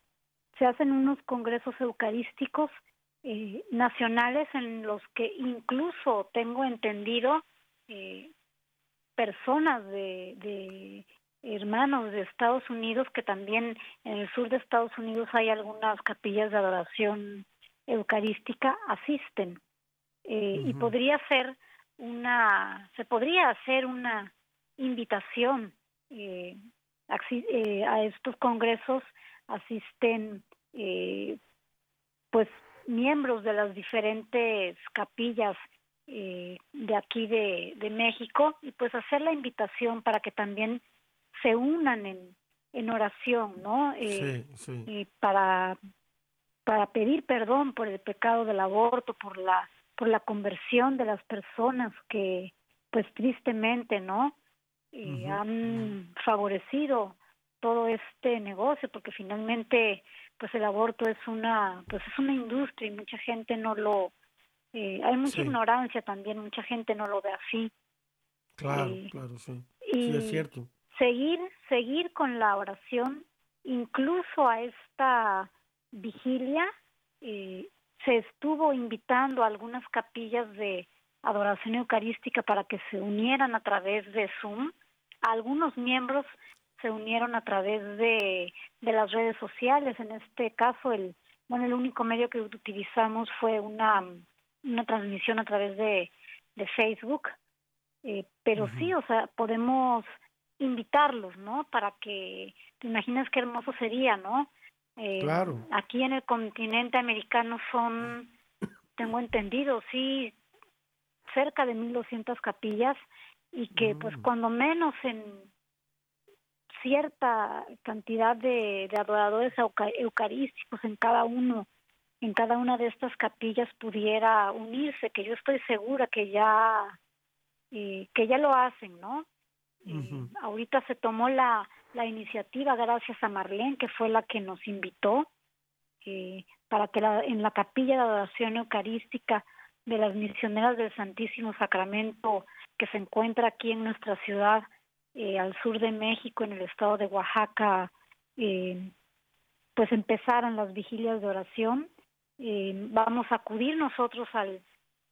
se hacen unos congresos eucarísticos eh, nacionales en los que incluso tengo entendido eh, personas de, de hermanos de Estados Unidos, que también en el sur de Estados Unidos hay algunas capillas de adoración eucarística, asisten. Eh, y podría ser una, se podría hacer una invitación eh, eh, a estos congresos, asisten pues miembros de las diferentes capillas de aquí de, de México y pues hacer la invitación para que también se unan en, en oración, ¿no? Eh, Y para, para pedir perdón por el pecado del aborto, por la, por la conversión de las personas que, pues tristemente, ¿no? Eh, han favorecido todo este negocio porque finalmente pues el aborto es una pues es una industria y mucha gente no lo Eh, hay mucha ignorancia también, mucha gente no lo ve así. Claro, eh, claro, sí. sí, es cierto. Seguir, seguir con la oración, incluso a esta vigilia, eh, se estuvo invitando a algunas capillas de adoración eucarística para que se unieran a través de Zoom. Algunos miembros se unieron a través de, de las redes sociales. En este caso, el bueno, el único medio que utilizamos fue una, una transmisión a través de, de Facebook. Eh, pero sí, o sea, podemos invitarlos, ¿no? Para que, te imaginas qué hermoso sería, ¿no? Eh, claro. Aquí en el continente americano son, tengo entendido, sí, cerca de 1200 capillas y que pues mm. cuando menos en cierta cantidad de, adoradores eucarísticos en cada uno en cada una de estas capillas pudiera unirse que yo estoy segura que ya eh, que ya lo hacen no eh, ahorita se tomó la la iniciativa gracias a Marlene que fue la que nos invitó eh, para que en la capilla de adoración eucarística de las misioneras del Santísimo Sacramento que se encuentra aquí en nuestra ciudad, eh, al sur de México, en el estado de Oaxaca, eh, pues empezaran las vigilias de oración. Eh, vamos a acudir nosotros al,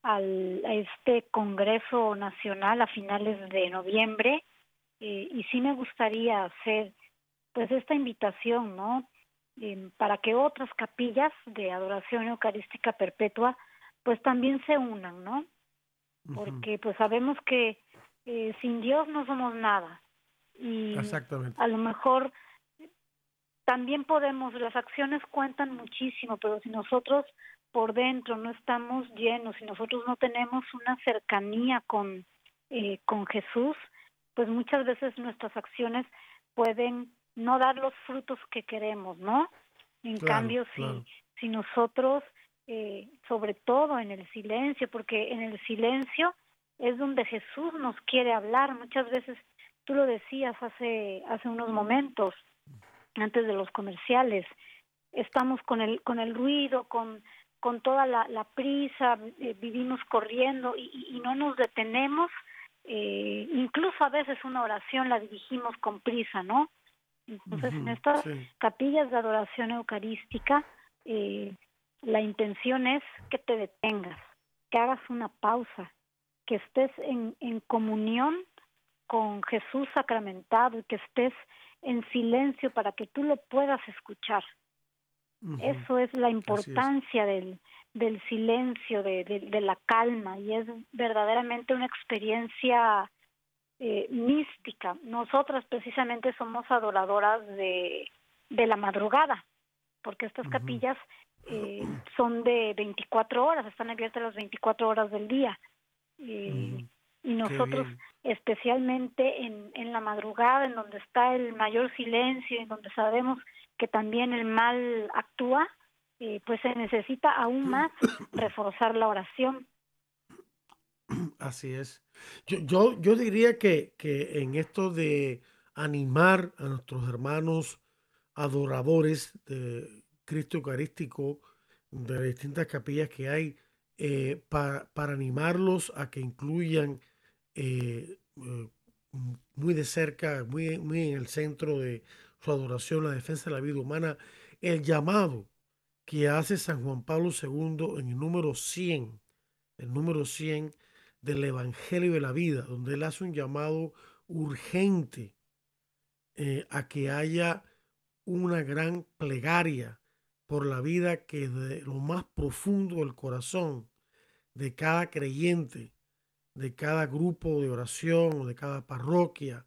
al, a este Congreso Nacional a finales de noviembre y sí me gustaría hacer pues esta invitación, ¿no? para que otras capillas de adoración eucarística perpetua pues también se unan, ¿no? Porque pues sabemos que eh, sin Dios no somos nada. Y a lo mejor también podemos, las acciones cuentan muchísimo, pero si nosotros por dentro no estamos llenos, si nosotros no tenemos una cercanía con, eh, con Jesús, pues muchas veces nuestras acciones pueden no dar los frutos que queremos, ¿no? En cambio, si, si nosotros eh, sobre todo en el silencio, porque en el silencio es donde Jesús nos quiere hablar. Muchas veces, tú lo decías hace, hace unos momentos, antes de los comerciales, estamos con el, con el ruido, con, con toda la, la prisa, eh, vivimos corriendo y, y, no nos detenemos. Eh, incluso a veces una oración la dirigimos con prisa, ¿no? Entonces, en estas capillas de adoración eucarística, eh, la intención es que te detengas, que hagas una pausa, que estés en, en comunión con Jesús sacramentado y que estés en silencio para que tú lo puedas escuchar. Eso es la importancia del, del silencio, de, de, la calma, y es verdaderamente una experiencia eh, mística. Nosotras precisamente somos adoradoras de, de la madrugada, porque estas capillas eh, son de 24 horas, están abiertas las 24 horas del día. Y nosotros, especialmente en, en la madrugada, en donde está el mayor silencio, en donde sabemos que también el mal actúa, eh, pues se necesita aún más reforzar la oración. Así es. Yo, yo, yo diría que, que en esto de animar a nuestros hermanos adoradores de, Cristo Eucarístico de las distintas capillas que hay eh, para, animarlos a que incluyan eh, eh, muy de cerca, muy, en el centro de su adoración, la defensa de la vida humana, el llamado que hace San Juan Pablo II en el número 100, el número 100 del Evangelio de la Vida, donde él hace un llamado urgente a que haya una gran plegaria por la vida que de lo más profundo del corazón de cada creyente, de cada grupo de oración de cada parroquia,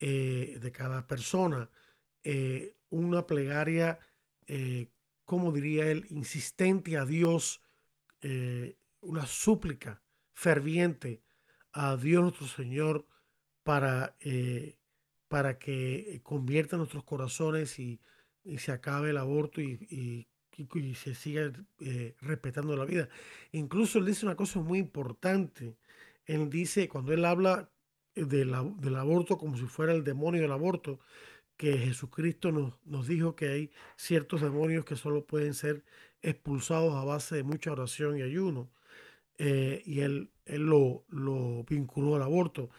eh, de cada persona, eh, una plegaria, eh, como diría él, insistente a Dios, una súplica ferviente a Dios nuestro Señor para, para que convierta nuestros corazones y y se acabe el aborto y, y, se siga eh, respetando la vida. Incluso él dice una cosa muy importante. Él dice, cuando él habla del aborto como si fuera el demonio del aborto, que Jesucristo nos, nos dijo que hay ciertos demonios que solo pueden ser expulsados a base de mucha oración y ayuno. eh, y él, lo, vinculó al aborto,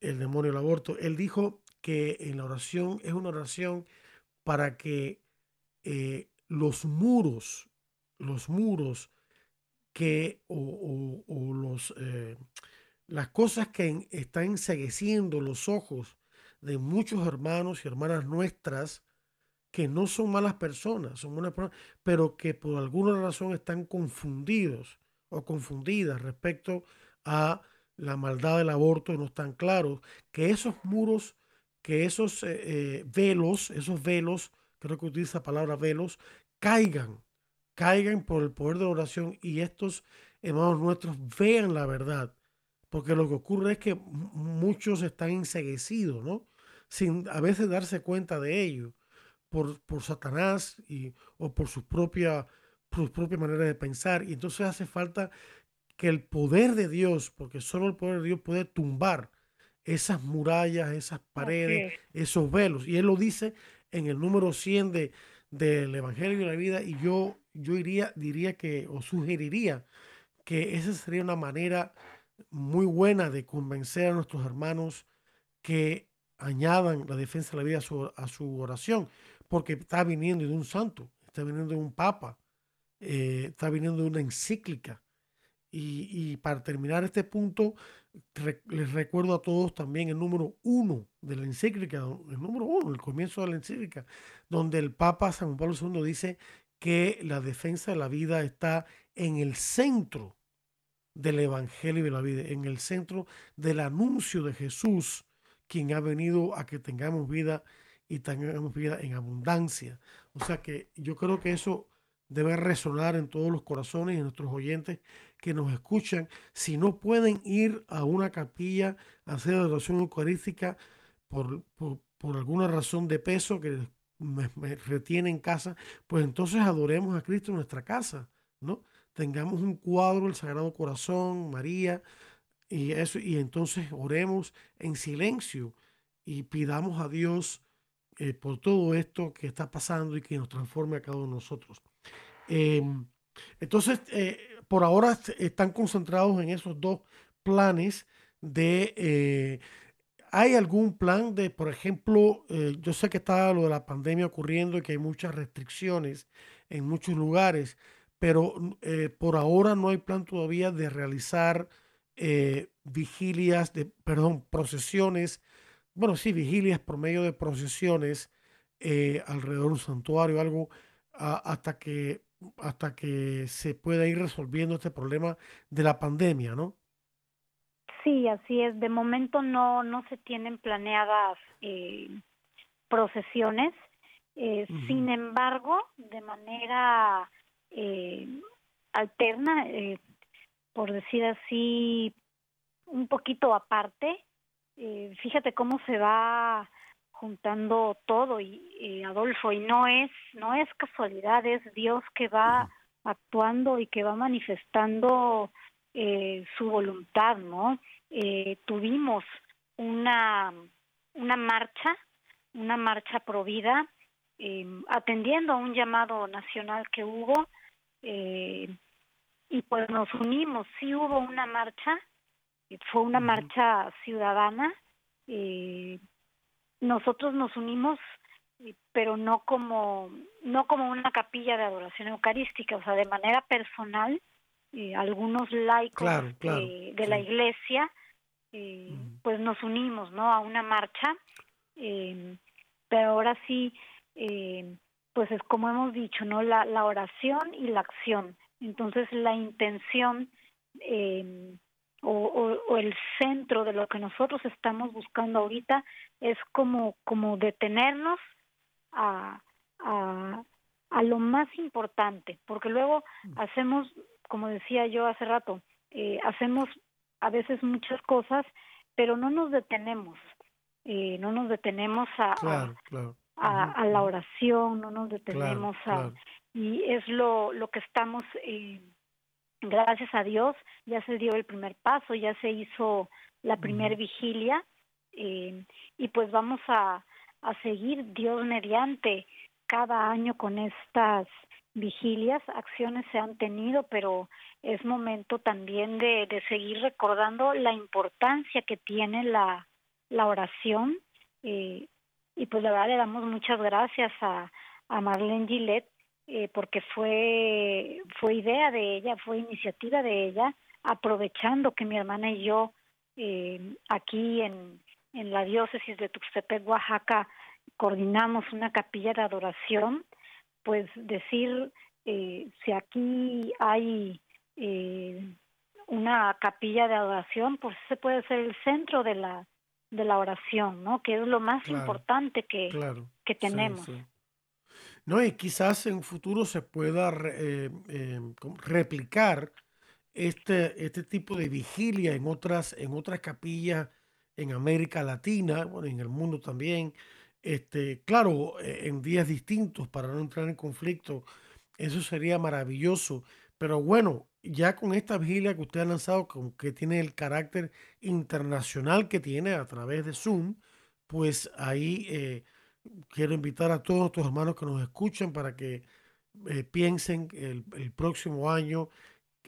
el demonio del aborto. Él dijo que en la oración es una oración para que eh, los muros, los muros que o, los, eh, las cosas que están ensegueciendo los ojos de muchos hermanos y hermanas nuestras que no son malas personas, son buenas personas, pero que por alguna razón están confundidos o confundidas respecto a la maldad del aborto, no están claros, que esos muros, que esos eh, eh, velos, esos velos, creo que utiliza la palabra velos, caigan, caigan por el poder de la oración y estos hermanos nuestros vean la verdad. Porque lo que ocurre es que muchos están enseguecidos, ¿no? Sin a veces darse cuenta de ello por, por Satanás y, o por su propia su propia manera de pensar. Y entonces hace falta que el poder de Dios, porque solo el poder de Dios puede tumbar esas murallas, esas paredes, esos velos. Y él lo dice en el número 100 de, del Evangelio de la Vida. Y yo, yo iría, diría que, o sugeriría que esa sería una manera muy buena de convencer a nuestros hermanos que añadan la defensa de la vida a su, oración, porque está viniendo de un santo, está viniendo de un papa, eh, está viniendo una encíclica. Y, para terminar este punto, les recuerdo a todos también el número uno de la encíclica, el número uno, el comienzo de la encíclica, donde el Papa San Pablo II dice que la defensa de la vida está en el centro del Evangelio de la vida, en el centro del anuncio de Jesús, quien ha venido a que tengamos vida y tengamos vida en abundancia. O sea que yo creo que eso debe resonar en todos los corazones y en nuestros oyentes que nos escuchan. Si no pueden ir a una capilla a hacer adoración eucarística por, por, alguna razón de peso que me, retiene en casa, pues entonces adoremos a Cristo en nuestra casa, ¿no? Tengamos un cuadro del Sagrado Corazón, María, y eso, y entonces oremos en silencio y pidamos a Dios eh, por todo esto que está pasando y que nos transforme a cada uno de nosotros. Em, entonces, eh, por ahora están concentrados en esos dos planes de... Eh, ¿Hay algún plan de, por ejemplo, eh, yo sé que está lo de la pandemia ocurriendo y que hay muchas restricciones en muchos lugares, pero por ahora no hay plan todavía de realizar vigilias, de, perdón, procesiones, bueno, sí, vigilias por medio de procesiones alrededor de un santuario, algo hasta que hasta que se pueda ir resolviendo este problema de la pandemia, ¿no? Sí, así es. De momento no no se tienen planeadas eh, procesiones. Eh, sin embargo, de manera eh, alterna, por decir así, un poquito aparte, fíjate cómo se va juntando todo y, Adolfo y no es no es casualidad es Dios que va actuando y que va manifestando eh, su voluntad no eh, tuvimos una una marcha una marcha provida eh, atendiendo a un llamado nacional que hubo eh, y pues nos unimos. Sí hubo una marcha fue una marcha ciudadana eh, nosotros nos unimos pero no como no como una capilla de adoración eucarística, o sea, de manera personal, eh, algunos laicos de la iglesia, eh, pues nos unimos, ¿no? A una marcha, eh, pero ahora sí, pues es como hemos dicho, ¿no? La, la oración y la acción. Entonces la intención o, el centro de lo que nosotros estamos buscando ahorita es como, como detenernos a, a, lo más importante, porque luego mm. hacemos, como decía yo hace rato, eh, hacemos a veces muchas cosas, pero no nos detenemos, eh, no nos detenemos a, a, la oración, no nos detenemos a... Y es lo, lo que estamos... Eh, gracias a Dios ya se dio el primer paso, ya se hizo la primer vigilia eh, y pues vamos a, a seguir Dios mediante cada año con estas vigilias, acciones se han tenido, pero es momento también de, de seguir recordando la importancia que tiene la, la oración. Eh, y pues la verdad le damos muchas gracias a, a Marlene Gillette eh, porque fue, fue idea de ella, fue iniciativa de ella, aprovechando que mi hermana y yo eh, aquí en, en la diócesis de Tuxtepec, Oaxaca, coordinamos una capilla de adoración, pues decir eh, si aquí hay eh, una capilla de adoración, pues se puede ser el centro de la de la oración, ¿no? Que es lo más importante que, que tenemos. No, y quizás en futuro se pueda eh, eh, replicar este, este tipo de vigilia en otras, en otras capillas en América Latina, bueno, en el mundo también. Este, claro, e, en días distintos para no entrar en conflicto, eso sería maravilloso. Pero bueno, ya con esta vigilia que usted ha lanzado, que tiene el carácter internacional que tiene a través de Zoom, pues ahí eh, quiero invitar a todos nuestros hermanos que nos escuchen para que eh, piensen el, el, próximo año,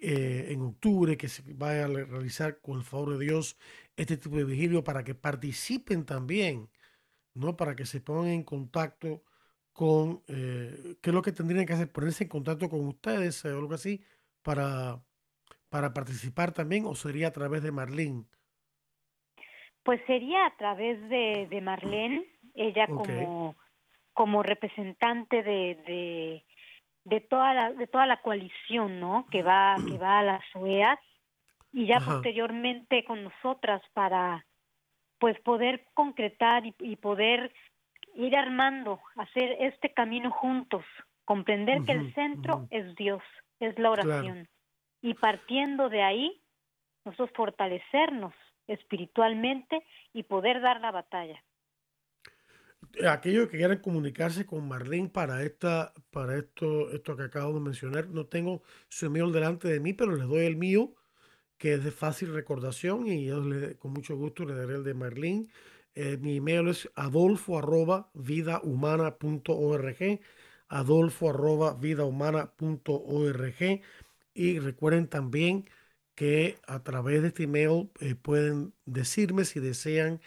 eh, en octubre, que se vaya a realizar con el favor de Dios este tipo de vigilio para que participen también, ¿no? Para que se pongan en contacto con, eh, ¿qué es lo que tendrían que hacer? Ponerse en contacto con ustedes o algo así para, para participar también o sería a través de Marlene? Pues sería a través de, de Marlene ella como, como representante de, de, de, toda la, de toda la coalición, ¿no? Que va, que va a las OEAS y ya posteriormente con nosotras para pues poder concretar y, poder ir armando, hacer este camino juntos, comprender que el centro es Dios, es la oración. Y partiendo de ahí, nosotros fortalecernos espiritualmente y poder dar la batalla aquellos que quieran comunicarse con Marlene para esta, para esto, esto que acabo de mencionar, no tengo su email delante de mí, pero les doy el mío, que es de fácil recordación, y yo con mucho gusto le daré el de Marlene. Eh, mi email es adolfo arroba y recuerden también que a través de este email eh, pueden decirme si desean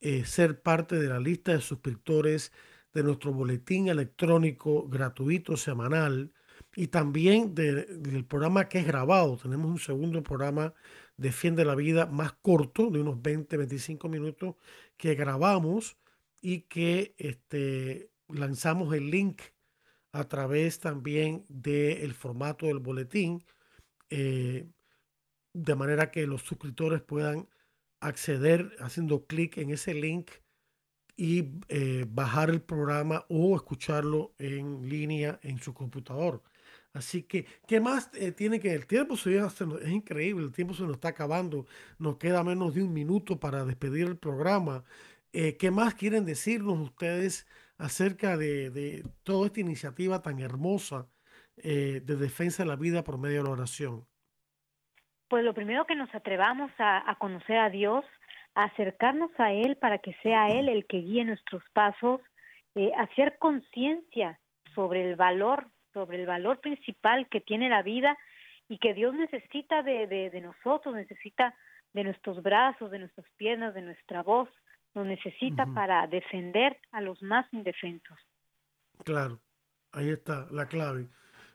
eh, ser parte de la lista de suscriptores de nuestro boletín electrónico gratuito semanal y también del programa que es grabado. Tenemos un segundo programa Defiende la Vida más corto, de unos 20-25 minutos, que grabamos y que este, lanzamos el link a través también del formato del boletín, eh, de manera que los suscriptores puedan acceder haciendo clic en ese link y eh, bajar el programa o escucharlo en línea en su computador. Así que, ¿qué más eh, tiene que el tiempo? Se, es increíble, el tiempo se nos está acabando, nos queda menos de un minuto para despedir el programa. Eh, ¿Qué más quieren decirnos ustedes acerca de, de toda esta iniciativa tan hermosa de defensa de la vida por medio de la oración? Pues lo primero que nos atrevamos a, conocer a Dios, a acercarnos a Él para que sea Él el que guíe nuestros pasos, eh, hacer conciencia sobre el valor, sobre el valor principal que tiene la vida y que Dios necesita de, de, nosotros, necesita de nuestros brazos, de nuestras piernas, de nuestra voz, nos necesita para defender a los más indefensos. Claro, ahí está la clave,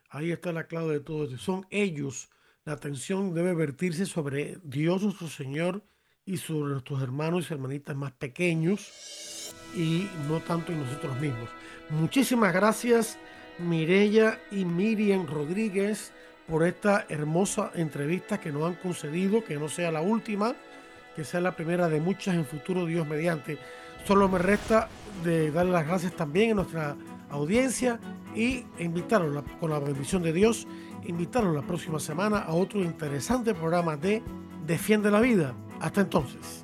ahí está la clave de todo eso. Son ellos la atención debe vertirse sobre Dios nuestro Señor y sobre nuestros hermanos y hermanitas más pequeños y no tanto en nosotros mismos. Muchísimas gracias Mirella y Miriam Rodríguez por esta hermosa entrevista que nos han concedido, que no sea la última, que sea la primera de muchas en futuro Dios mediante. Solo me resta de darle las gracias también a nuestra audiencia y invitarlos con la bendición de Dios invitarlos la próxima semana a otro interesante programa de Defiende la Vida. Hasta entonces.